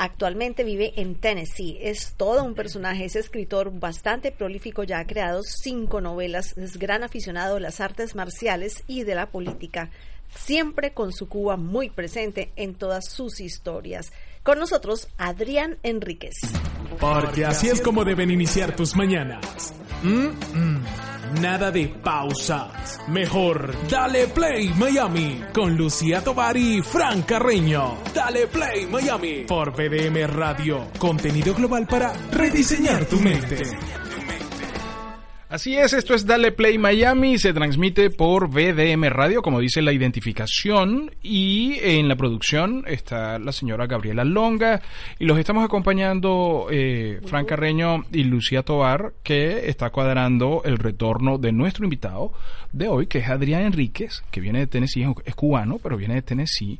Actualmente vive en Tennessee. Es todo un personaje, es escritor bastante prolífico, ya ha creado cinco novelas, es gran aficionado de las artes marciales y de la política, siempre con su Cuba muy presente en todas sus historias. Con nosotros, Adrián Enríquez. Porque así es como deben iniciar tus mañanas. Nada de pausas. Mejor, dale play Miami con Lucía Tovar y Fran Carreño. Dale play Miami por BDM Radio. Contenido global para rediseñar tu mente. Así es, esto es Dale Play Miami, se transmite por BDM Radio, como dice la identificación, y en la producción está la señora Gabriela Longa, y los estamos acompañando eh, Fran Carreño y Lucía Tobar, que está cuadrando el retorno de nuestro invitado de hoy, que es Adrián Enríquez, que viene de Tennessee, es cubano, pero viene de Tennessee,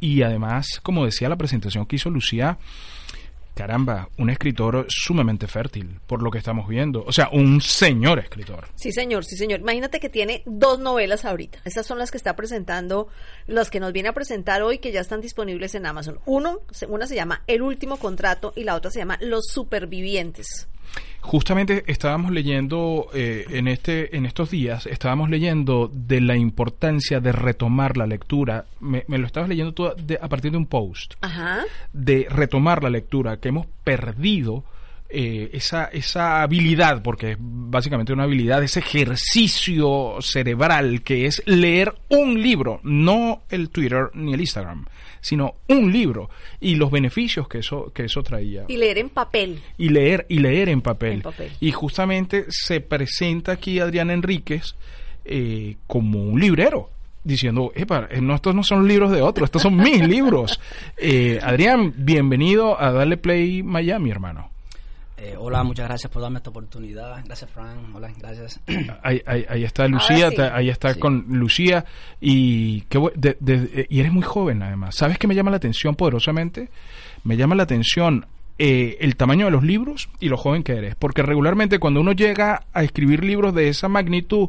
y además, como decía la presentación que hizo Lucía, caramba, un escritor sumamente fértil, por lo que estamos viendo. O sea, un señor escritor. Sí, señor, sí, señor. Imagínate que tiene dos novelas ahorita. Esas son las que está presentando, las que nos viene a presentar hoy, que ya están disponibles en Amazon. Uno, una se llama El último contrato y la otra se llama Los supervivientes. Justamente estábamos leyendo eh, en este en estos días estábamos leyendo de la importancia de retomar la lectura. Me, lo estabas leyendo tú a partir de un post Ajá. de retomar la lectura que hemos perdido. Eh, esa, esa habilidad, porque es básicamente una habilidad, ese ejercicio cerebral que es leer un libro, no el Twitter ni el Instagram, sino un libro y los beneficios que eso que eso traía. Y leer en papel. Y leer y leer en papel. En papel. Y justamente se presenta aquí Adrián Enríquez eh, como un librero diciendo, Epa, no, estos no son libros de otros, estos son mis libros. Eh, Adrián, bienvenido a Darle Play Miami, hermano. Eh, hola, muchas gracias por darme esta oportunidad. Gracias, Fran. Hola, gracias. Ahí, ahí, ahí está Lucía, sí. ahí está Sí. con Lucía. Y, qué de- de- y eres muy joven, además. ¿Sabes qué me llama la atención poderosamente? Me llama la atención eh, el tamaño de los libros y lo joven que eres. Porque regularmente cuando uno llega a escribir libros de esa magnitud,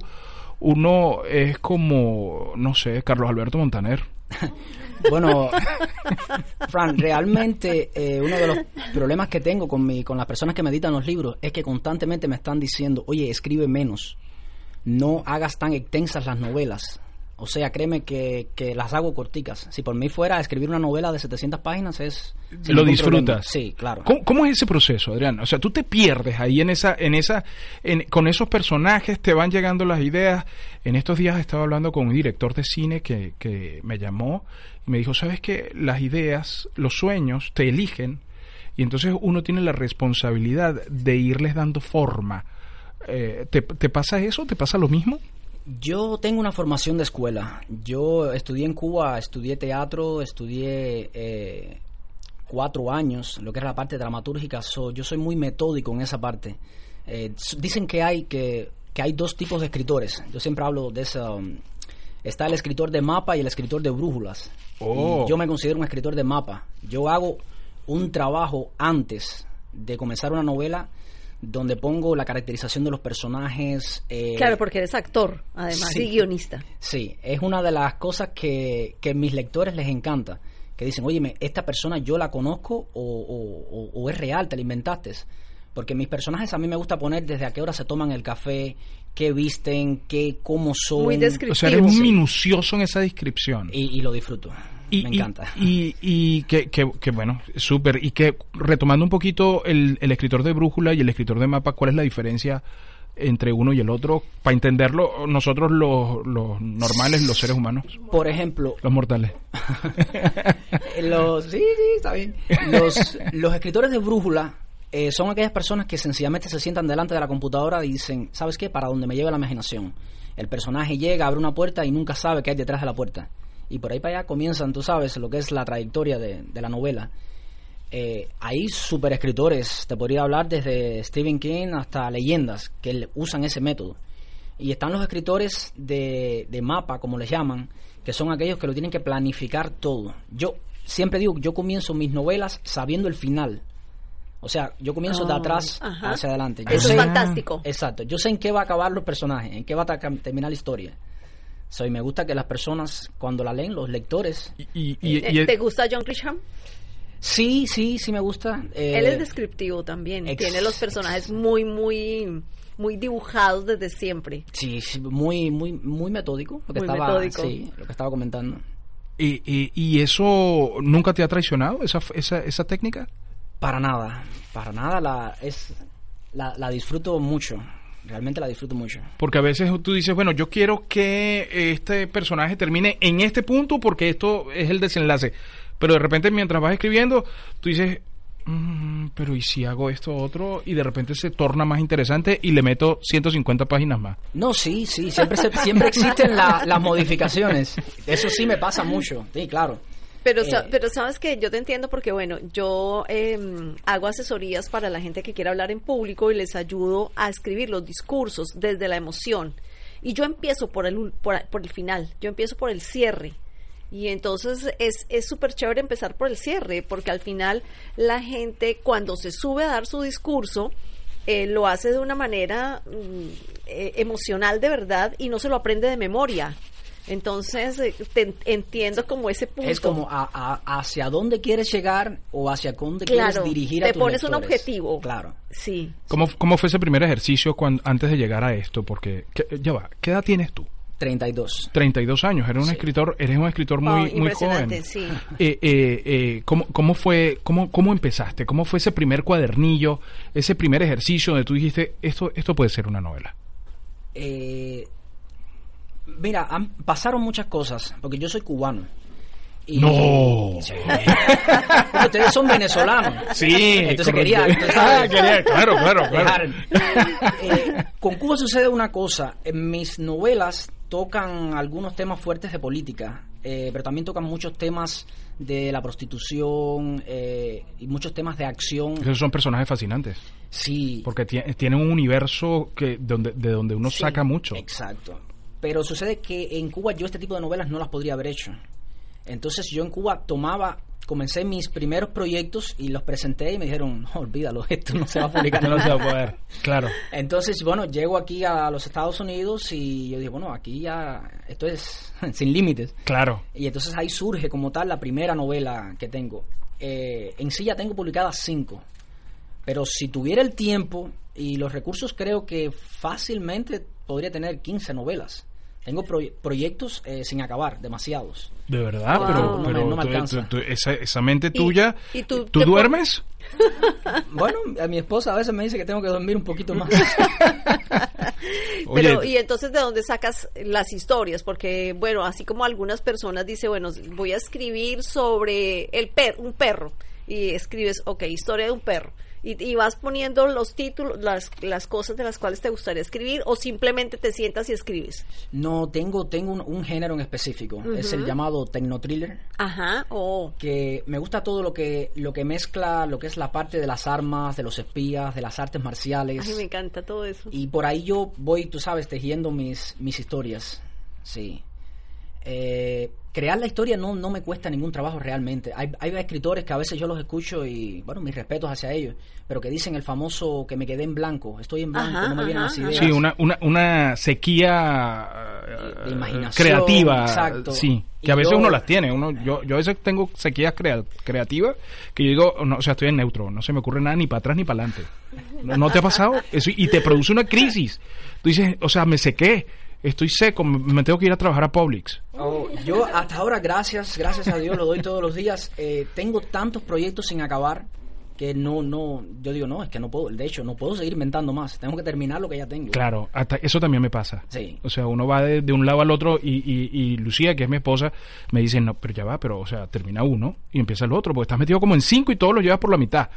uno es como, no sé, Carlos Alberto Montaner. Bueno, Fran, realmente eh, uno de los problemas que tengo con, mi, con las personas que me editan los libros es que constantemente me están diciendo, oye, escribe menos, no hagas tan extensas las novelas. O sea, créeme que, que las hago corticas. Si por mí fuera escribir una novela de 700 páginas es... lo disfrutas. problema. Sí, claro. ¿Cómo, cómo es ese proceso, Adrián? O sea, tú te pierdes ahí en esa, en esa, en- con esos personajes te van llegando las ideas. En estos días estaba hablando con un director de cine que, que me llamó y me dijo, sabes que las ideas, los sueños te eligen y entonces uno tiene la responsabilidad de irles dando forma. Eh, ¿te, ¿Te pasa eso? ¿Te pasa lo mismo? Yo tengo una formación de escuela. Yo estudié en Cuba, estudié teatro, estudié eh, cuatro años, lo que era la parte dramatúrgica. So, yo soy muy metódico en esa parte. Eh, dicen que hay que, que hay dos tipos de escritores. Yo siempre hablo de esa. um, está el escritor de mapa y el escritor de brújulas. Oh. Y yo me considero un escritor de mapa. Yo hago un trabajo antes de comenzar una novela donde pongo la caracterización de los personajes. eh, Claro, porque eres actor, además, Sí. y guionista. Sí, es una de las cosas que, que a mis lectores les encanta. Que dicen, oye, esta persona yo la conozco o, o- o- o es real, te la inventaste. Porque mis personajes a mí me gusta poner desde a qué hora se toman el café, qué visten, qué, cómo son. Muy descriptivo. O sea, eres Sí. minucioso en esa descripción. Y, y lo disfruto. Y, me y- encanta. Y, y que, que, que, bueno, súper. Y que retomando un poquito el, el escritor de brújula y el escritor de mapa, ¿cuál es la diferencia entre uno y el otro? Para entenderlo, nosotros los, los normales, los seres humanos, Por ejemplo, los mortales. los, sí, sí, está bien. Los, los escritores de brújula eh, son aquellas personas que sencillamente se sientan delante de la computadora y dicen, ¿sabes qué? Para donde me lleve la imaginación. El personaje llega, abre una puerta y nunca sabe qué hay detrás de la puerta. Y por ahí para allá comienzan, tú sabes, lo que es la trayectoria de, de la novela. Eh, hay super escritores, te podría hablar desde Stephen King hasta leyendas que usan ese método. Y están los escritores de, de mapa, como les llaman, que son aquellos que lo tienen que planificar todo. Yo siempre digo, yo comienzo mis novelas sabiendo el final. O sea, yo comienzo de Oh, atrás ajá. hacia adelante. Yo Eso sé- es fantástico. Exacto. Yo sé en qué va a acabar los personajes, en qué va a terminar la historia. So, y me gusta que las personas, cuando la leen, los lectores, Y, y- y- Eh, y- ¿Te gusta John Grisham? sí, sí, sí me gusta. Eh, Él es descriptivo también. ex- Tiene los personajes muy, muy, muy dibujados desde siempre. Sí, sí, muy, muy, muy metódico. Lo que Muy estaba, metódico. Sí, lo que estaba comentando. y- y- y eso nunca te ha traicionado, esa, esa, esa técnica? Para nada, para nada la es la, la disfruto mucho. Realmente la disfruto mucho. Porque a veces tú dices, bueno, yo quiero que este personaje termine en este punto porque esto es el desenlace. Pero de repente mientras vas escribiendo, tú dices, "Mm, pero ¿y si hago esto otro? Y de repente se torna más interesante y le meto 150 páginas más. No, sí, sí, siempre se- siempre existen la- las modificaciones. Eso sí me pasa mucho. Sí, claro. Pero, Eh, pero sabes que yo te entiendo porque, bueno, yo eh, hago asesorías para la gente que quiere hablar en público y les ayudo a escribir los discursos desde la emoción. Y yo empiezo por el, por, por el final, yo empiezo por el cierre. Y entonces es es súper chévere empezar por el cierre, porque al final la gente cuando se sube a dar su discurso, eh, lo hace de una manera mm, eh, emocional de verdad y no se lo aprende de memoria. Entonces, eh, te entiendo como ese punto. Es como a- a- hacia dónde quieres llegar o hacia dónde Claro, quieres dirigir a te tus pones un objetivo. Claro. Sí. ¿Cómo, cómo fue ese primer ejercicio cuando, antes de llegar a esto? Porque, ¿qué- ya va, ¿qué edad tienes tú? 32. 32 años, eres un Sí. escritor, eres un escritor muy, Oh, muy impresionante, joven. sí. Eh, eh, eh, ¿cómo, ¿Cómo fue, cómo, cómo empezaste? ¿Cómo fue ese primer cuadernillo, ese primer ejercicio donde tú dijiste, esto, esto puede ser una novela? Eh, mira, han- pasaron muchas cosas, porque yo soy cubano. Y- No. Sí. Ustedes son venezolanos. Entonces quería, Ah, quería- claro, claro, claro. Eh, con Cuba sucede una cosa. En mis novelas tocan algunos temas fuertes de política, eh, pero también tocan muchos temas de la prostitución eh, y muchos temas de acción. Esos son personajes fascinantes, Sí. porque tie- tienen un universo que donde, de donde uno Sí, saca mucho. Exacto. Pero sucede que en Cuba yo este tipo de novelas no las podría haber hecho. Entonces yo en Cuba tomaba, comencé mis primeros proyectos y los presenté y me dijeron, no, olvídalo, esto no se va a publicar. No se va a nunca". poder. Claro. Entonces, bueno, llego aquí a los Estados Unidos y yo dije, bueno, aquí ya esto es sin límites. Claro. Y entonces ahí surge como tal la primera novela que tengo. Eh, en sí ya tengo publicadas cinco. Pero si tuviera el tiempo y los recursos, creo que fácilmente podría tener 15 novelas. Tengo proy- proyectos eh, sin acabar, demasiados. De verdad, Wow. pero, No me- pero no me tú- alcanza. tú- tú- esa, esa mente tuya, y tú ¿tú te pon- duermes? Bueno, a mi esposa a veces me dice que tengo que dormir un poquito más. Pero, Oye, y entonces, ¿de dónde sacas las historias? Porque, bueno, así como algunas personas dicen, bueno, voy a escribir sobre el perro, un perro, y escribes, ok, historia de un perro. Y, y vas poniendo los títulos, las, las cosas de las cuales te gustaría escribir, o simplemente te sientas y escribes. No, tengo, tengo un, un género en específico. Es el llamado tecnotriller. Ajá, oh. que me gusta todo lo que lo que mezcla lo que es la parte de las armas, de los espías, de las artes marciales. Ay, me encanta todo eso. Y por ahí yo voy, tú sabes, tejiendo mis, mis historias. Sí. Eh, crear la historia no, no me cuesta ningún trabajo realmente. Hay, hay escritores que a veces yo los escucho y, bueno, mis respetos hacia ellos, pero que dicen el famoso que me quedé en blanco, estoy en blanco, Ajá, no me vienen ajá, las ideas. sí, una, una, una sequía eh, De imaginación, creativa, exacto. sí, que Y a veces yo- uno las tiene. Uno, yo, yo a veces tengo sequías crea- creativas que yo digo, no, o sea, estoy en neutro, no se me ocurre nada ni para atrás ni para adelante. ¿No, no te ha pasado? Eso, y te produce una crisis. Tú dices, o sea, me sequé, estoy seco, me, tengo que ir a trabajar a Publix. Oh, yo hasta ahora, gracias, gracias a Dios, lo doy todos los días. Eh, tengo tantos proyectos sin acabar que no, no, yo digo, no, es que no puedo, de hecho, no puedo seguir inventando más, tengo que terminar lo que ya tengo. Claro, hasta eso también me pasa. Sí. O sea, uno va de, de un lado al otro y, y, y Lucía, que es mi esposa, me dice, no, pero ya va, pero, o sea, termina uno y empieza el otro, porque estás metido como en cinco y todos los llevas por la mitad.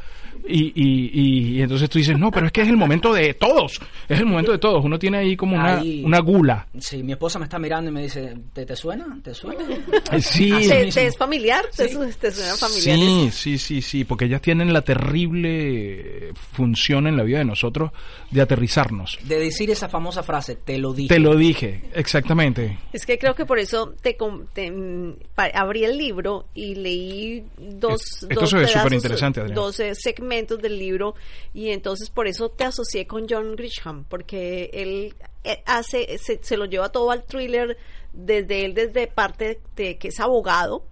Y, y, y, y entonces tú dices, no, pero es que es el momento de todos, es el momento de todos. Uno tiene ahí como una, Ahí- una gula. Sí, mi esposa me está mirando y me dice, ¿te, te suena? ¿Te suena? Sí, ¿Te, es familiar? ¿Te, Sí. te suena familiar? sí, sí, sí, sí, porque ellas tienen la terrible función en la vida de nosotros de aterrizarnos. De decir esa famosa frase, te lo dije. Te lo dije, exactamente. Es que creo que por eso te, te, mm, abrí el libro y leí dos, Es- esto dos pedazos, dos segmentos del libro y entonces por eso te asocié con John Grisham porque él eh, hace se, se lo lleva todo al thriller desde él desde parte de que es abogado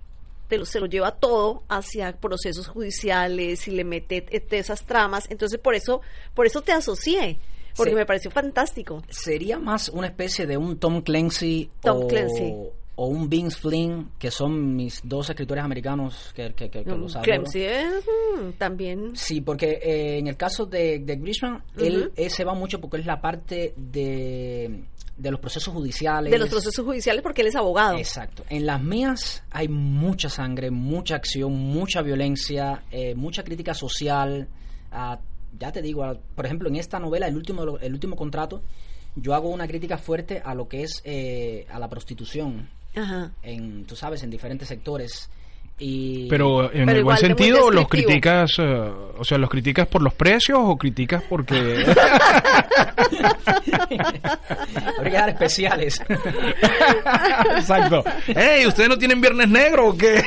te lo- se lo lleva todo hacia procesos judiciales y le mete eh, esas tramas. Entonces por eso por eso te asocié porque me pareció fantástico. Sería más una especie de un Tom Clancy, Tom o, Clancy. o un Vince Flynn, que son mis dos escritores americanos que, que, que- que los adoro. Clemson, eh, mm, también. Sí, porque eh, en el caso de, de Grisham, él, él se va mucho porque es la parte de, de los procesos judiciales. de los procesos judiciales porque él es abogado. Exacto. En las mías hay mucha sangre, mucha acción, mucha violencia, eh, mucha crítica social. ah, ya te digo, ah, por ejemplo, en esta novela, el último, el último contrato, yo hago una crítica fuerte a lo que es eh, a la prostitución, Ajá. en, tú sabes, en diferentes sectores. Y Pero en Pero el buen sentido, ¿los criticas, eh, o sea, los criticas por los precios o criticas porque... Habría que dar especiales. Exacto. ¡Ey, ustedes no tienen Viernes Negro o qué?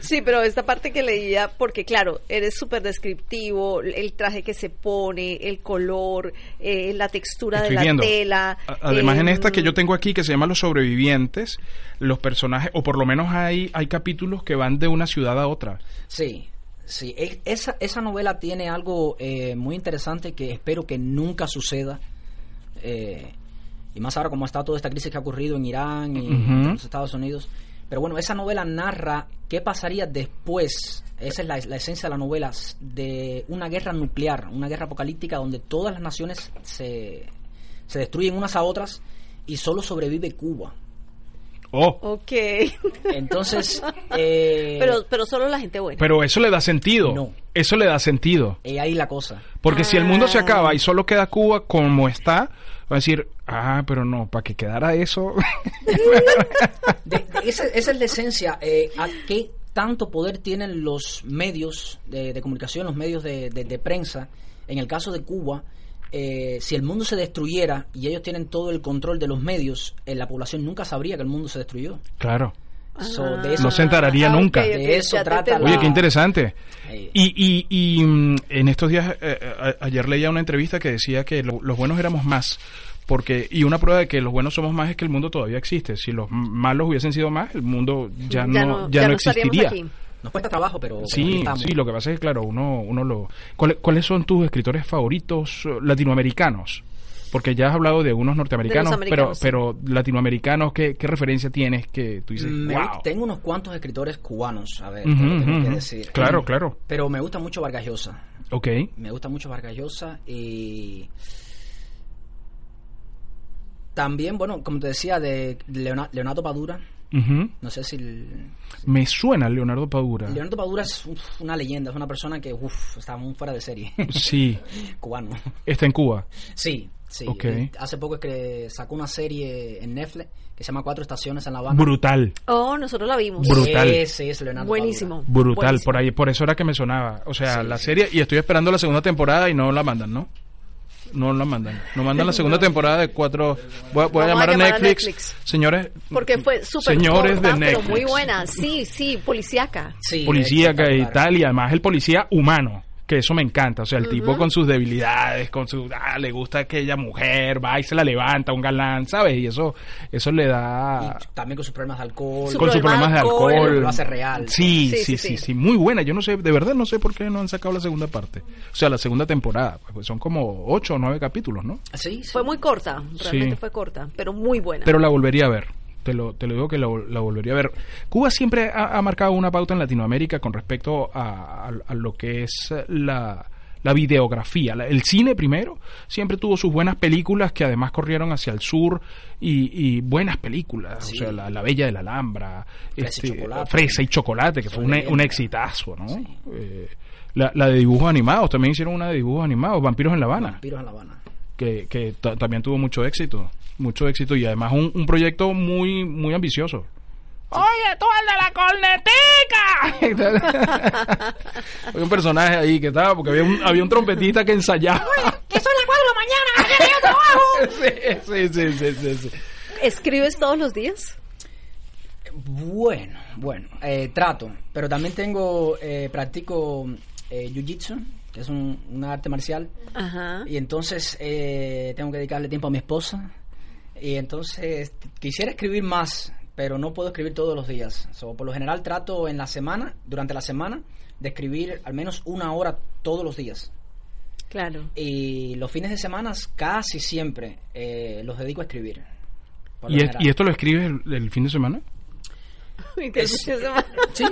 Sí, pero esta parte que leía, porque claro, eres súper descriptivo, el traje que se pone, el color, eh, la textura Estoy de la viendo. tela. A- Además, en em, esta que yo tengo aquí, que se llama Los Sobrevivientes, los personajes, o por lo menos hay, hay capítulos que van de una ciudad a otra. Sí, sí. E- Esa, esa novela tiene algo eh, muy interesante que espero que nunca suceda. Eh, y más ahora como está toda esta crisis que ha ocurrido en Irán y en los Estados Unidos. Pero bueno, esa novela narra qué pasaría después, esa es la, la esencia de la novela, de una guerra nuclear, una guerra apocalíptica donde todas las naciones se, se destruyen unas a otras y solo sobrevive Cuba. Oh, Ok. Entonces, eh, pero, pero solo la gente buena. pero eso le da sentido. No. Eso le da sentido. eh, ahí la cosa. Porque si el mundo se Ah. acaba y solo queda Cuba como está, va a decir, ah, pero no, para que quedara eso. De- de- esa, esa es la esencia. eh, ¿A qué tanto poder tienen los medios de, de comunicación, los medios de, de- de prensa? En el caso de Cuba, eh, si el mundo se destruyera y ellos tienen todo el control de los medios, eh, la población nunca sabría que el mundo se destruyó. claro. So, Ah, de eso- No se enteraría nunca. De eso trata. Oye, qué interesante. Eh, Y, y, y mm, en estos días, eh, a- ayer leía una entrevista que decía que lo- los buenos éramos más. Porque, y una prueba de que los buenos somos más es que el mundo todavía existe. Si los malos hubiesen sido más, el mundo ya, no, ya no existiría. aquí. Nos cuesta trabajo, pero, Sí, sí, lo que pasa es que, claro, uno, uno lo... ¿Cuáles, ¿Cuáles son tus escritores favoritos latinoamericanos? Porque ya has hablado de unos norteamericanos, De pero, pero latinoamericanos, ¿qué, ¿qué referencia tienes que tú dices, Me- wow? Tengo unos cuantos escritores cubanos, a ver, lo tengo que decir. Claro, claro. Pero me gusta mucho Vargas Llosa. Ok. Me gusta mucho Vargas Llosa y también, bueno, como te decía, de Leona- Leonardo Padura. No sé si... el- Me suena Leonardo Padura. Leonardo Padura es uf, una leyenda, es una persona que uf, está muy fuera de serie. Sí, Cubano. está en Cuba. Sí, sí. Y Hace poco es que sacó una serie en Netflix que se llama Cuatro Estaciones en La Habana. Brutal, Oh, nosotros la vimos. Brutal. Ese es Leonardo Buenísimo. Padura. brutal. Buenísimo. Por ahí, por eso era que me sonaba. O sea, Sí, la sí. serie, y estoy esperando la segunda temporada y no la mandan, ¿no? No la mandan. No mandan la segunda temporada de cuatro. Voy, a- voy a Vamos a llamar a llamar a Netflix. Netflix. Señores. Porque fue súper Señores corta, de Netflix. pero muy buena. Sí, sí, policíaca. Sí, policíaca y tal, y además el policía humano, que eso me encanta, o sea, el tipo con sus debilidades, con su, ah, le gusta aquella mujer, va y se la levanta, un galán, ¿sabes? Y eso, eso le da... Y también con sus problemas de alcohol. Su con sus problema problemas de de alcohol, alcohol. lo hace real. Sí, sí, Sí, sí, sí, sí, sí. muy buena. Yo no sé, de verdad no sé por qué no han sacado la segunda parte. O sea, la segunda temporada, pues son como ocho o nueve capítulos, ¿no? Sí, sí. Fue muy corta, realmente Sí. fue corta, pero muy buena. Pero la volvería a ver. Te lo, te lo digo que la, la volvería a ver. Cuba siempre ha, ha marcado una pauta en Latinoamérica con respecto a, a- a lo que es la, la videografía. La- el cine primero siempre tuvo sus buenas películas que además corrieron hacia el sur y, y buenas películas. Sí. O sea, la, La Bella de la Alhambra, Fresa y Chocolate. Fresa y Chocolate, que fue un, un exitazo, ¿no? Eh, la, la de dibujos animados, también hicieron una de dibujos animados, Vampiros en La Habana Vampiros en La Habana. que, que ta- también tuvo mucho éxito, mucho éxito y además un, un proyecto muy muy ambicioso. Oye, tú el de la cornetica. había un personaje ahí que estaba, porque había un, había un trompetista que ensayaba. que son las 4 de la mañana, que yo trabajo. sí, sí, sí, sí, sí. ¿Escribes todos los días? Bueno, bueno, eh, trato, pero también tengo, eh, practico eh, jiu-jitsu, que es un, una arte marcial, Ajá. y entonces eh, tengo que dedicarle tiempo a mi esposa, y entonces quisiera escribir más, pero no puedo escribir todos los días. So, por lo general trato en la semana, durante la semana, de escribir al menos una hora todos los días. Claro. Y los fines de semana casi siempre eh, los dedico a escribir. ¿Y, es- general. ¿Y esto lo escribes el, el fin de semana? Es- semana. Sí.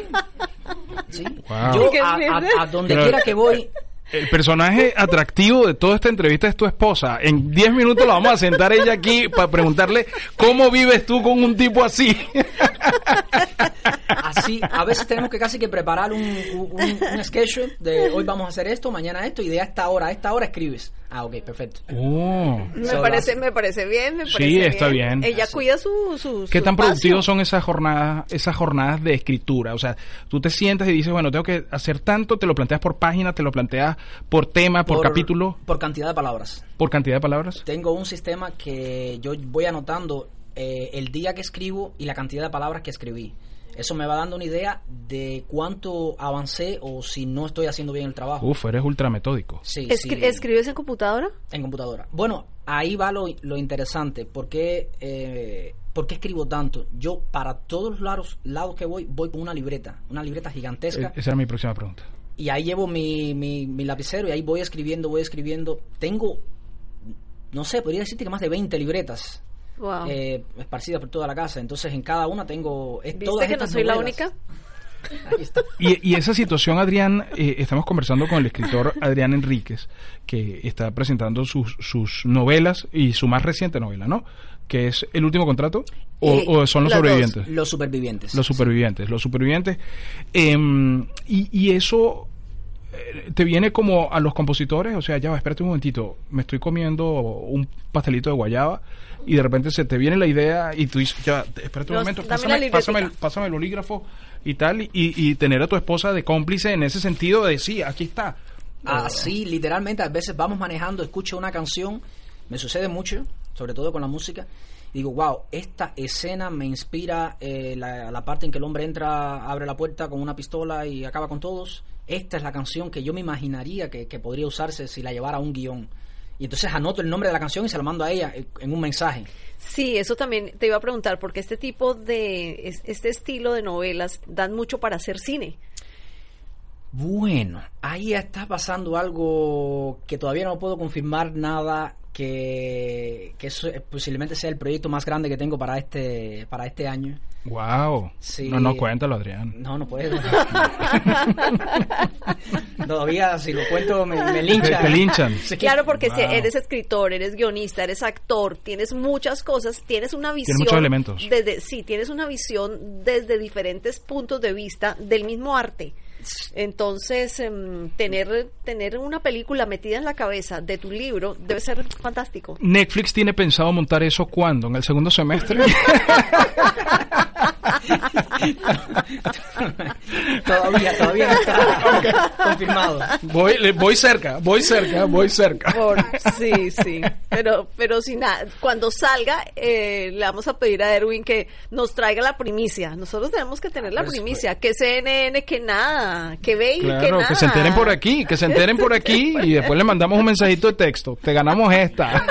Sí. Wow. Yo Qué a, a- a donde Pero- quiera que voy, El personaje atractivo de toda esta entrevista es tu esposa. En 10 minutos la vamos a sentar ella aquí para preguntarle cómo vives tú con un tipo así. Así, a veces tenemos que casi que preparar un, un, un schedule de hoy vamos a hacer esto, mañana esto, y de esta hora a esta hora escribes. Ah, ok, perfecto. Oh. Me So, parece, me parece bien, me Sí, parece está bien. Ella Así. cuida su, su ¿Qué su tan productivos son esas jornadas, esas jornadas de escritura? O sea, tú te sientas y dices, bueno, tengo que hacer tanto, te lo planteas por página, te lo planteas por tema, por, capítulo, Por cantidad de palabras. por cantidad de palabras. Tengo un sistema que yo voy anotando eh, el día que escribo y la cantidad de palabras que escribí. Eso me va dando una idea de cuánto avancé o si no estoy haciendo bien el trabajo. Uf, eres ultra metódico. Sí, Escri- sí. ¿Escribes en computadora? En computadora. Bueno, ahí va lo, lo interesante. ¿Por qué, eh, por qué escribo tanto? Yo, para todos los lados, lados que voy, voy con una libreta. Una libreta gigantesca. Eh, Esa era mi próxima pregunta. Y ahí llevo mi, mi, mi lapicero y ahí voy escribiendo, voy escribiendo. Tengo, no sé, podría decirte que más de 20 libretas Wow. eh, esparcidas por toda la casa. Entonces, en cada una tengo... es- ¿Viste todas que no estas soy la única? Y, y esa situación, Adrián, eh, estamos conversando con el escritor Adrián Enríquez, que está presentando sus, sus novelas y su más reciente novela, ¿no? Que es El último contrato o, Eh, o son los las dos. sobrevivientes. Los supervivientes. Los supervivientes, los supervivientes. Em, y, y eso te viene como a los compositores, o sea, ya va, espérate un momentito, me estoy comiendo un pastelito de guayaba y de repente se te viene la idea y tú dices, ya, espérate un momento, pásame, el, pásame el bolígrafo y tal, y, y tener a tu esposa de cómplice en ese sentido de, sí, aquí está. Así, literalmente, a veces vamos manejando, escucho una canción, me sucede mucho, sobre todo con la música, digo, wow, esta escena me inspira eh, la, la parte en que el hombre entra, abre la puerta con una pistola y acaba con todos. Esta es la canción que yo me imaginaría que, que podría usarse si la llevara a un guion. Y entonces anoto el nombre de la canción y se la mando a ella eh, en un mensaje. Sí, eso también te iba a preguntar, porque este tipo de, es- este estilo de novelas dan mucho para hacer cine. Bueno, ahí está pasando algo que todavía no puedo confirmar nada que, que eso posiblemente sea el proyecto más grande que tengo para este para este año. Wow. Sí. No, no, cuéntalo, Adrián. No, no puedo. todavía si lo cuento me, me linchan. Te- te linchan. Sí. Claro, porque si eres escritor, eres guionista, eres actor, tienes muchas cosas, tienes una visión. muchos elementos. Desde, sí, tienes una visión desde diferentes puntos de vista del mismo arte. Entonces, em, tener, tener una película metida en la cabeza de tu libro debe ser fantástico. Netflix tiene pensado montar eso cuándo? ¿En el segundo semestre? todavía, todavía no está confirmado. voy, le- voy cerca, voy cerca, voy cerca. Por- sí, sí. Pero, pero si nada, cuando salga, eh, le vamos a pedir a Erwin que nos traiga la primicia. Nosotros tenemos que tener la Pues, primicia. Que CNN, que nada, que ve y que Claro, nada. que se enteren por aquí, que se enteren por aquí y después le mandamos un mensajito de texto. Te ganamos esta.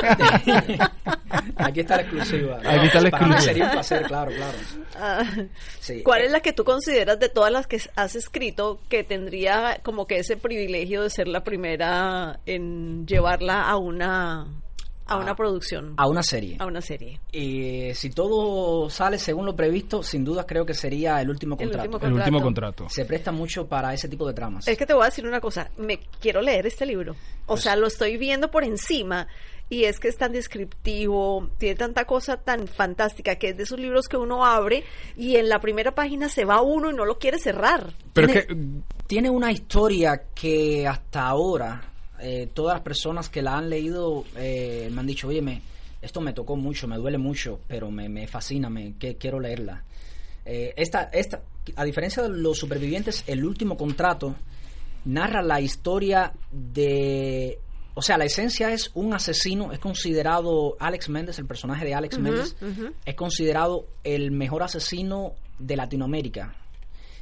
Aquí está la exclusiva. Aquí está la Para mí exclusiva. sería un placer, claro, claro. Sí. ¿Cuál es la que tú consideras de todas las que has escrito que tendría como que ese privilegio de ser la primera en llevarla a una a una producción, A una serie. a una serie? Y si todo sale según lo previsto, sin duda creo que sería el último El contrato. El último contrato. Se presta mucho para ese tipo de tramas. Es que te voy a decir una cosa, me quiero leer este libro. O Pues sea, lo estoy viendo por encima y es que es tan descriptivo, tiene tanta cosa tan fantástica que es de esos libros que uno abre y en la primera página se va uno y no lo quiere cerrar. Pero es tiene, que tiene una historia que hasta ahora eh, todas las personas que la han leído eh, me han dicho, oye, me, esto me tocó mucho, me duele mucho, pero me, me fascina, me que, quiero leerla. Eh, esta, esta, a diferencia de los supervivientes, el último contrato narra la historia de... O sea, la esencia es un asesino, es considerado Alex Méndez, el personaje de Alex Méndez, es considerado el mejor asesino de Latinoamérica.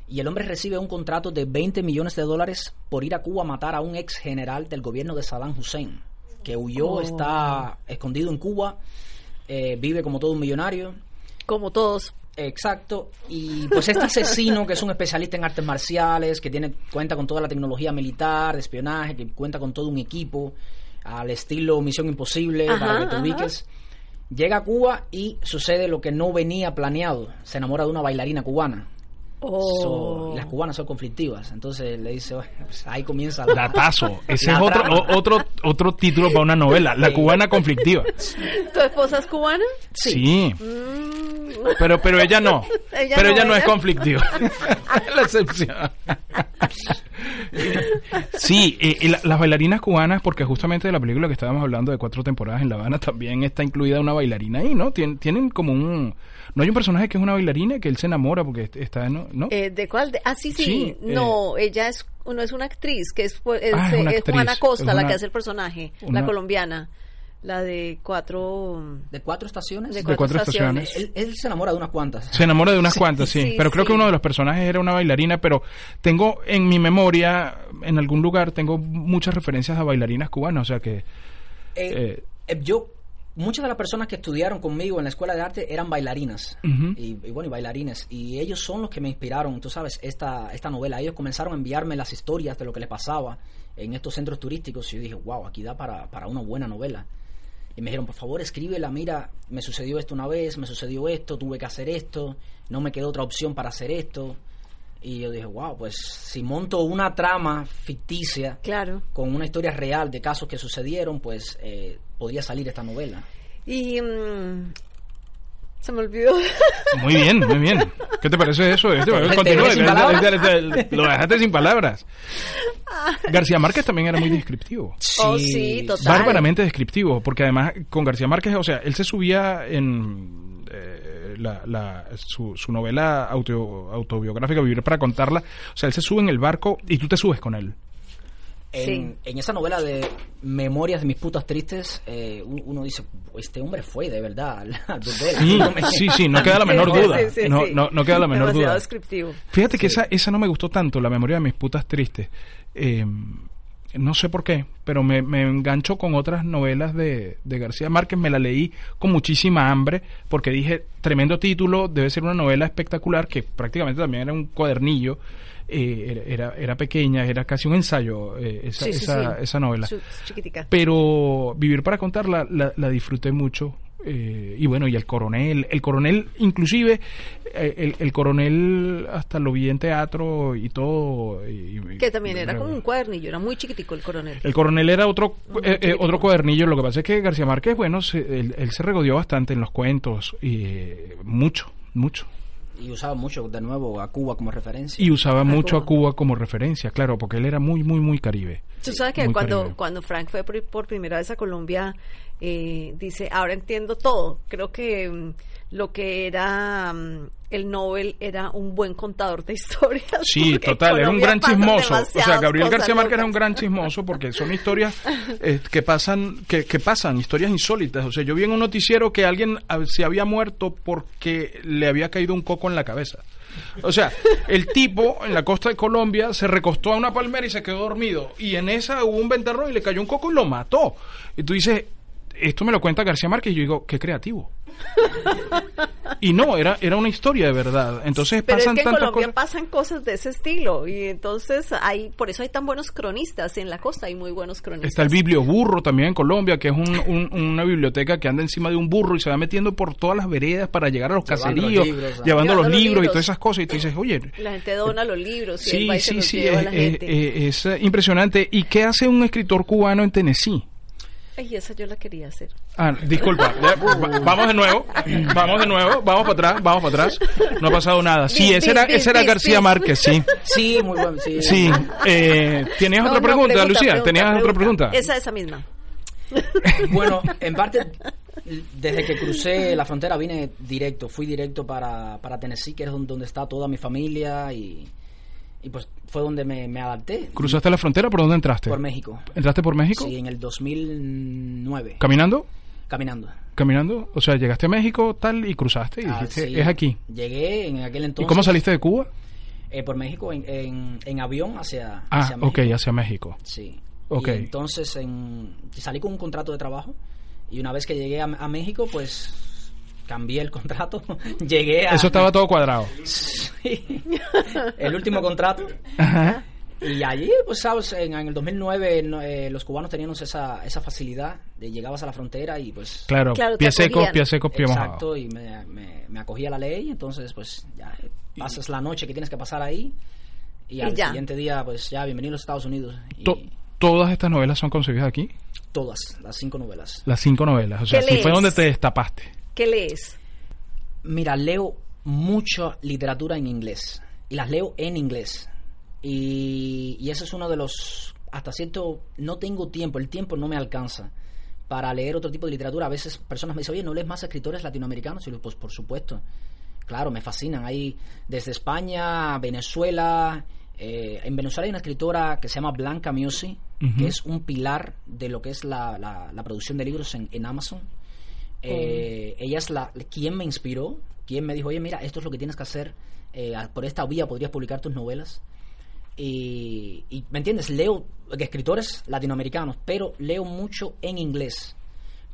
Y el hombre recibe un contrato de 20 millones de dólares por ir a Cuba a matar a un ex general del gobierno de Saddam Hussein, que huyó, Oh. está escondido en Cuba, eh, vive como todo un millonario. Como todos. Exacto, y pues este asesino que es un especialista en artes marciales, que tiene cuenta con toda la tecnología militar, de espionaje, que cuenta con todo un equipo al estilo Misión Imposible Ajá, para que te ubiques, llega a Cuba y sucede lo que no venía planeado, se enamora de una bailarina cubana. Oh. So, y las cubanas son conflictivas, entonces le dice, pues ahí comienza la Datazo. Ese La es otro, o- otro, otro título para una novela. La Sí. cubana conflictiva. ¿Tu esposa es cubana? Sí. Mm. Pero, pero ella no. Ella pero no, ella no es conflictiva. la excepción. sí, eh, y la- las bailarinas cubanas, porque justamente de la película que estábamos hablando de cuatro temporadas en La Habana, también está incluida una bailarina ahí, ¿no? Tien- tienen como un... No hay un personaje que es una bailarina que él se enamora porque est- está, ¿no? ¿No? Eh, ¿De cuál? De- ah, sí, sí. Sí, eh. no, ella es, no es una actriz, que es, es, Ah, es es Juana Costa es la que hace el personaje, una- la colombiana, la de cuatro... de cuatro estaciones. De De cuatro estaciones. Él, él se enamora de unas cuantas. Se enamora de unas cuantas, sí. sí, pero creo sí. que uno de los personajes era una bailarina, pero tengo en mi memoria, en algún lugar, tengo muchas referencias a bailarinas cubanas, o sea que... Eh, eh, yo, muchas de las personas que estudiaron conmigo en la escuela de arte eran bailarinas. Y bueno, y bailarines. Y ellos son los que me inspiraron, tú sabes, esta, esta novela. Ellos comenzaron a enviarme las historias de lo que les pasaba en estos centros turísticos. Y yo dije, wow, aquí da para, para una buena novela. Y me dijeron, por favor, escríbela, mira, me sucedió esto una vez, me sucedió esto, tuve que hacer esto, no me quedó otra opción para hacer esto. Y yo dije, wow, pues si monto una trama ficticia Claro. con una historia real de casos que sucedieron, pues eh, podría salir esta novela. Y... mm, se me olvidó. Muy bien, muy bien. ¿Qué te parece eso? Este, lo dejaste sin palabras. García Márquez también era muy descriptivo. Oh, sí, total. Bárbaramente descriptivo, porque además con García Márquez, o sea, él se subía en eh, la, la- su, su novela auto- autobiográfica Vivir para contarla, o sea, él se sube en el barco y tú te subes con él. En, Sí. en esa novela de Memorias de mis putas tristes, eh, un- uno dice, este hombre fue de verdad al. Sí, sí, sí, no queda la menor duda. sí, sí, no, no, no queda la menor Demasiado duda. descriptivo. Fíjate que esa, esa no me gustó tanto, la memoria de mis putas tristes. Eh, no sé por qué, pero me, me engancho con otras novelas de, de García Márquez. Me la leí con muchísima hambre porque dije, tremendo título, debe ser una novela espectacular que prácticamente también era un cuadernillo. eh, era, era, pequeña, era casi un ensayo eh, esa, Sí, sí, esa, sí. esa novela. Chiquitica. Pero Vivir para contarla la, la disfruté mucho. Eh, y bueno, y el coronel, el coronel, inclusive, eh, el, el coronel hasta lo vi en teatro y todo. y- y- Que también era como un cuadernillo, era muy chiquitico el coronel. el coronel era otro eh, eh, otro cuadernillo. Lo que pasa es que García Márquez, bueno, se- él, él se regodeó bastante en los cuentos. Y, eh, mucho, mucho. Y usaba mucho, de nuevo, a Cuba como referencia. Y usaba mucho Cuba. a Cuba como referencia, claro, porque él era muy, muy, muy caribe. Tú sabes que cuando, cuando Frank fue por, por primera vez a Colombia, eh, dice, ahora entiendo todo. Creo que mm, lo que era mm, el Nobel era un buen contador de historias. Sí, total, era un gran chismoso. O sea, Gabriel García Márquez era un gran chismoso porque son historias eh, que pasan, que, que pasan, historias insólitas. O sea, yo vi en un noticiero que alguien ah, se había muerto porque le había caído un coco en la cabeza. O sea, el tipo en la costa de Colombia se recostó a una palmera y se quedó dormido. Y en esa hubo un ventarrón y le cayó un coco y lo mató. Y tú dices, esto me lo cuenta García Márquez. Y yo digo, qué creativo. Y no, era, era una historia de verdad. Entonces Pero es pasan que en Colombia cosas. pasan cosas de ese estilo y entonces hay, por eso hay tan buenos cronistas en la costa, hay muy buenos cronistas. Está el biblioburro también en Colombia, que es un- un- una biblioteca que anda encima de un burro y se va metiendo por todas las veredas para llegar a los Llevando los caseríos, libros, llevando los libros y todas esas cosas. Y tú dices, oye, La gente dona los libros y sí, y se sí, los sí, lleva a es, es- es, impresionante. ¿Y qué hace un escritor cubano en Tennessee? Ay, esa yo la quería hacer. Ah, disculpa, vamos de nuevo, vamos de nuevo, vamos para atrás, vamos para atrás. No ha pasado nada. Sí, Bis, ese era, bis, ese era García bis. Márquez, sí. Sí, muy bueno. Sí, Sí. Eh, ¿Tenías No, otra no, pregunta, Lucía? ¿Tenías otra pregunta? Esa, esa misma. Bueno, en parte Desde que crucé la frontera vine directo, fui directo para, para Tennessee, que es donde, donde está toda mi familia y, y pues fue donde me, me adapté. ¿Cruzaste la frontera? ¿Por dónde entraste? Por México. ¿Entraste por México? Sí, en el 2009. ¿Caminando? Caminando. ¿Caminando? O sea, llegaste a México tal y cruzaste y Ah, dijiste, sí. es aquí. Llegué en aquel ¿Y entonces. cómo saliste de Cuba? Eh, por México en, en, en avión hacia, Ah, hacia México. ok, hacia México. Sí. Ok. Y entonces en- salí con un contrato de trabajo y una vez que llegué a, a México, pues cambié el contrato. llegué a... Eso estaba todo cuadrado. Sí. el último contrato. Ajá. Y allí, pues, sabes, en, en el 2009 no, eh, los cubanos teníamos esa, esa facilidad de llegabas a la frontera y pues... Claro, Claro, pie seco, pie seco, pie mojado. Exacto, y me, me, me acogí a la ley, entonces pues ya eh, pasas la noche que tienes que pasar ahí y al siguiente día pues ya bienvenido a los Estados Unidos. Y ¿Todas estas novelas son concebidas aquí? todas, las cinco novelas. Las cinco novelas. O sea, ¿Qué aquí fue donde te destapaste. ¿Qué lees? Mira, leo mucha literatura en inglés y las leo en inglés. Y, y eso es uno de los, hasta cierto, no tengo tiempo, el tiempo no me alcanza para leer otro tipo de literatura. A veces personas me dicen, oye, ¿no lees más escritores latinoamericanos? Y yo, pues por supuesto, claro, me fascinan. Hay desde España, Venezuela. eh, en Venezuela hay una escritora que se llama Blanca Musi, que es un pilar de lo que es la, la- la producción de libros en, en Amazon. Eh, ella es la quien me inspiró, quien me dijo, oye, mira, esto es lo que tienes que hacer, eh, por esta vía podrías publicar tus novelas. Y, y, ¿me entiendes? Leo escritores latinoamericanos, pero leo mucho en inglés,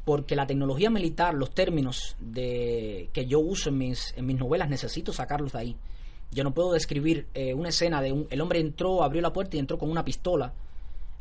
porque la tecnología militar, los términos de que yo uso en mis, en mis novelas, necesito sacarlos de ahí. Yo no puedo describir eh, una escena de un, el hombre entró, abrió la puerta y entró con una pistola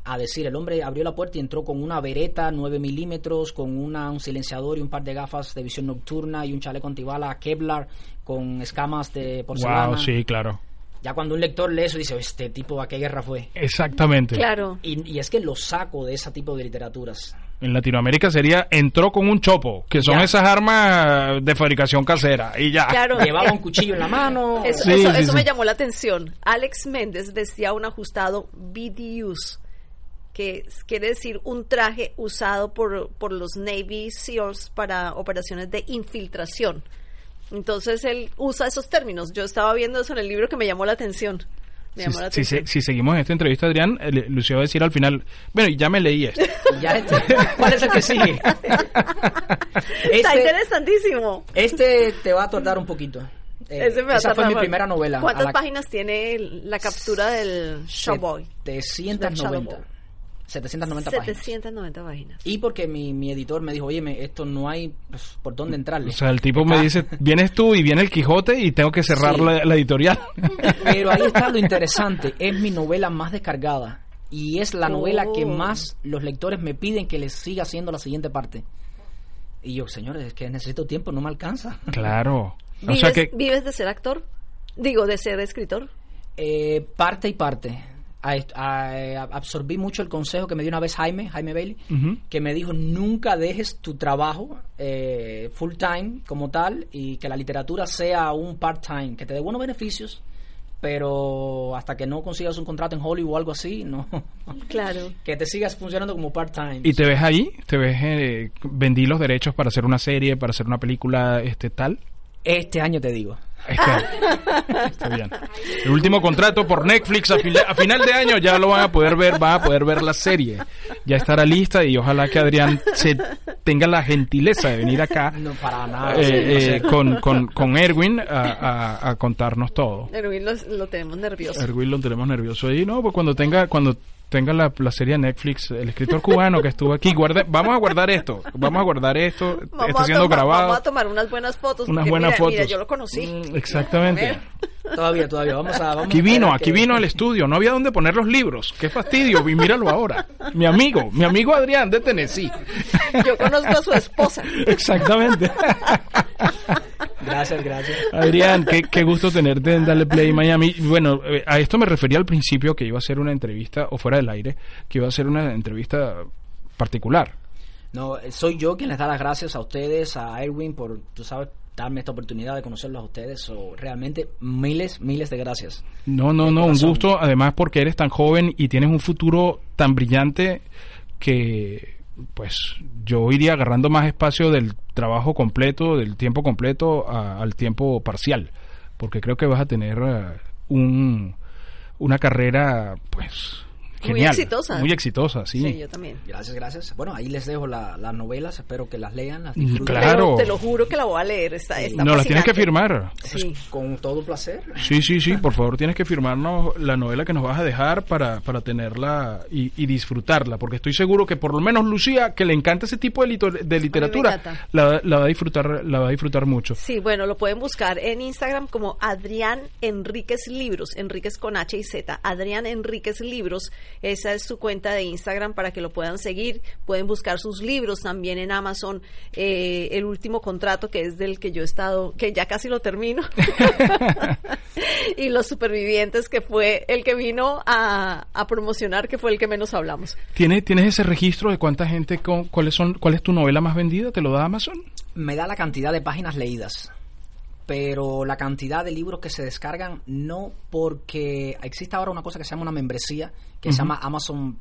a decir, el hombre abrió la puerta y entró con una vereta 9 milímetros, con una, un silenciador y un par de gafas de visión nocturna y un chaleco antibala Kevlar con escamas de porcelana. Wow, sí, claro. Ya cuando un lector lee eso dice, este tipo a qué guerra fue. Exactamente. Claro. Y, y es que lo saco de ese tipo de literaturas. En Latinoamérica sería entró con un chopo, que son Ya. esas armas de fabricación casera. Y ya. Claro. Llevaba un cuchillo en la mano. Eso, Sí, eso, sí, eso sí. me llamó la atención. Alex Méndez vestía un ajustado BDUs, que quiere decir un traje usado por, por los Navy SEALs para operaciones de infiltración. Entonces él usa esos términos. Yo estaba viendo eso en el libro que me llamó la atención. Si, si se- si seguimos en esta entrevista, Adrián, eh, Lucio va a decir al final, bueno, y ya me leí esto. Ya ¿Cuál es el que sigue? Está Este, interesantísimo. este te va a tardar un poquito. Eh, Ese me va a esa fue tardar mi primera novela. ¿Cuántas a la- páginas tiene la captura del Showboy? 790. 790 páginas. 790 páginas. Y porque mi, mi editor me dijo, oye, esto no hay pues, por dónde entrarle. O sea, el tipo me dice, vienes tú y viene el Quijote y tengo que cerrar Sí. la, la editorial. Pero ahí está lo interesante, es mi novela más descargada y es la novela que Oh. más los lectores me piden que les siga haciendo la siguiente parte. Y yo, señores, es que necesito tiempo, no me alcanza. claro. O ¿Vives, sea que, ¿Vives de ser actor? Digo, de ser escritor. Eh, parte y parte. A- a- absorbí mucho el consejo que me dio una vez Jaime, Jaime Bailey, que me dijo nunca dejes tu trabajo eh, full time como tal y que la literatura sea un part time, que te dé buenos beneficios, pero hasta que no consigas un contrato en Hollywood o algo así, no. Claro. que te sigas funcionando como part time. ¿Y te ves ahí? ¿Te ves, eh, vendí los derechos para hacer una serie, para hacer una película, este tal? Este año te digo. Este, está bien. El último contrato por Netflix a, fila- a final de año ya lo van a poder ver, van a poder ver la serie. Ya estará lista y ojalá que Adrián se tenga la gentileza de venir acá No para nada. eh, eh, con, con, con Erwin a, a- a contarnos todo. Erwin lo, lo tenemos nervioso. Erwin lo tenemos nervioso y no, pues cuando tenga cuando tenga la, la serie Netflix, el escritor cubano que estuvo aquí, guarde, vamos a guardar esto, vamos a guardar esto, Vamos está a siendo tomar- grabado. Vamos a tomar unas buenas fotos. Unas buenas mira, fotos. Mira, yo lo conocí. Mm, exactamente. Todavía, todavía. Vamos a. Vamos Aquí vino, aquí que- vino al estudio, no había dónde poner los libros. Qué fastidio, y míralo ahora. Mi amigo, mi amigo Adrián de Tennessee. Yo conozco a su esposa. Exactamente. Gracias, gracias. Adrián, qué, qué gusto tenerte en Dale Play Miami. Bueno, eh, a esto me refería al principio que iba a ser una entrevista, o fuera del aire, que iba a ser una entrevista particular. No, eh, soy yo quien les da las gracias a ustedes, a Erwin, por, tú sabes, darme esta oportunidad de conocerlos a ustedes. So, realmente, miles, miles de gracias. No, no, no, un gusto, además porque eres tan joven y tienes un futuro tan brillante que, pues yo iría agarrando más espacio del trabajo completo, del tiempo completo a- al tiempo parcial, porque creo que vas a tener eh, un, una carrera, pues, Muy exitosa. Muy exitosa, sí. Sí, yo también. Gracias, gracias. Bueno, ahí les dejo la- las novelas, espero que las lean, las Mm, disfruten. claro. Pero te lo juro que la voy a leer. Está, está no, las tienes que firmar. Sí. Con todo placer. Sí, sí, sí, por favor tienes que firmarnos la novela que nos vas a dejar para, para tenerla y, y disfrutarla, porque estoy seguro que por lo menos Lucía, que le encanta ese tipo de, lito- de literatura, la, la va a disfrutar, la va a disfrutar mucho. Sí, bueno, lo pueden buscar en Instagram como Adrián Enríquez Libros, Enríquez con H y Z, Adrián Enríquez Libros, esa es su cuenta de Instagram para que lo puedan seguir, pueden buscar sus libros también en Amazon, eh, el último contrato que es del que yo he estado, que ya casi lo termino, y Los Supervivientes, que fue el que vino a, a promocionar, que fue el que menos hablamos. ¿Tienes, ¿Tienes ese registro de cuánta gente, con, cuáles son, cuál es tu novela más vendida? ¿Te lo da Amazon? Me da la cantidad de páginas leídas, pero la cantidad de libros que se descargan no porque existe ahora una cosa que se llama una membresía que se llama Amazon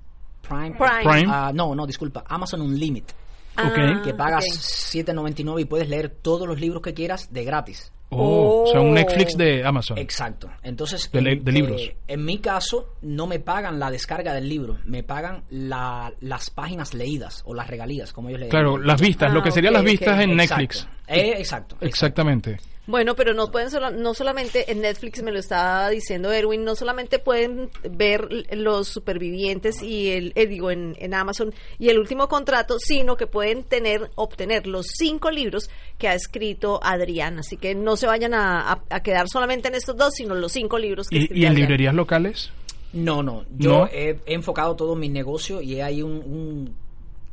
Prime. Prime. Prime. Ah, no, no, disculpa, Amazon Unlimited, Ok. que pagas ok. 7.99 y puedes leer todos los libros que quieras de gratis. Oh, O sea, un Oh. Netflix de Amazon. Exacto. Entonces, De en, de libros. eh, en mi caso, no me pagan la descarga del libro, me pagan la- las páginas leídas o las regalías, como ellos le Claro, las vistas, Ah, lo que serían ok, las vistas en Exacto. Netflix. Eh, exacto. exacto. Exactamente. Bueno, pero no pueden solo- no solamente en Netflix me lo estaba diciendo Erwin, no solamente pueden ver los supervivientes y el eh, digo en, en Amazon y el último contrato, sino que pueden tener obtener los cinco libros que ha escrito Adrián, así que no se vayan a, a- a quedar solamente en estos dos, sino los cinco libros que ¿Y, escribió y en Adrián. librerías locales? No, no. Yo ¿No? He, he enfocado todo mi negocio y hay un, un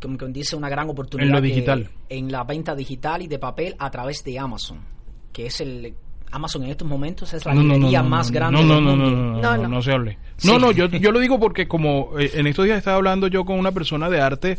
como que dice, una gran oportunidad En lo que- digital. en la venta digital y de papel a través de Amazon, que es el Amazon en estos momentos es la librería más grande no, no, del no, mundo. no, no, no, No, no, no. No. Sí. No, yo, yo lo digo porque como eh, en estos días estaba hablando yo con una persona de arte,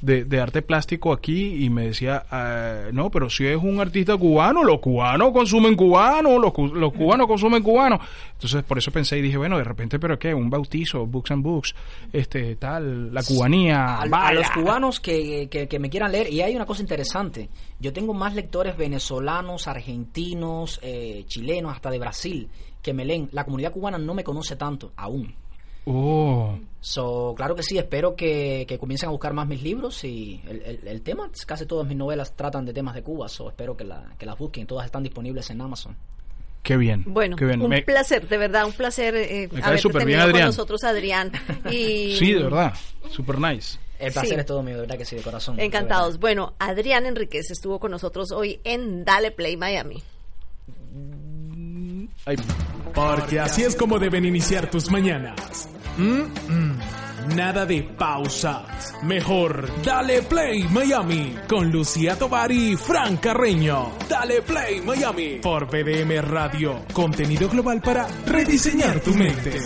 de, de arte plástico aquí y me decía, ah, no, pero si es un artista cubano, los cubanos consumen cubano, los, los cubanos consumen cubano. Entonces por eso pensé y dije, bueno, de repente, pero qué, un bautizo, books and books, este, tal, la cubanía. a, a los cubanos que, que- que me quieran leer. Y hay una cosa interesante. Yo tengo más lectores venezolanos, argentinos, eh, chilenos, hasta de Brasil, que me leen. La comunidad cubana no me conoce tanto, aún. Oh, So, claro que sí, espero que, que comiencen a buscar más mis libros y el, el- el tema, casi todas mis novelas tratan de temas de Cuba, so espero que, la, que las busquen, todas están disponibles en Amazon. qué bien. Bueno, qué bien. un Me- placer, de verdad, un placer eh, Me cae haberte súper bien, tenido con Adrián. nosotros, Adrián. Y Sí, de verdad, super nice. El placer Sí. es todo mío, de verdad que sí, de corazón. de Encantados. Bueno, Adrián Enríquez estuvo con nosotros hoy en Dale Play Miami. Porque así es como deben iniciar tus mañanas. Mm, mm. Nada de pausas. Mejor, dale play Miami con Lucía Tovar y Fran Carreño. Dale play Miami por BDM Radio. Contenido global para rediseñar tu mente.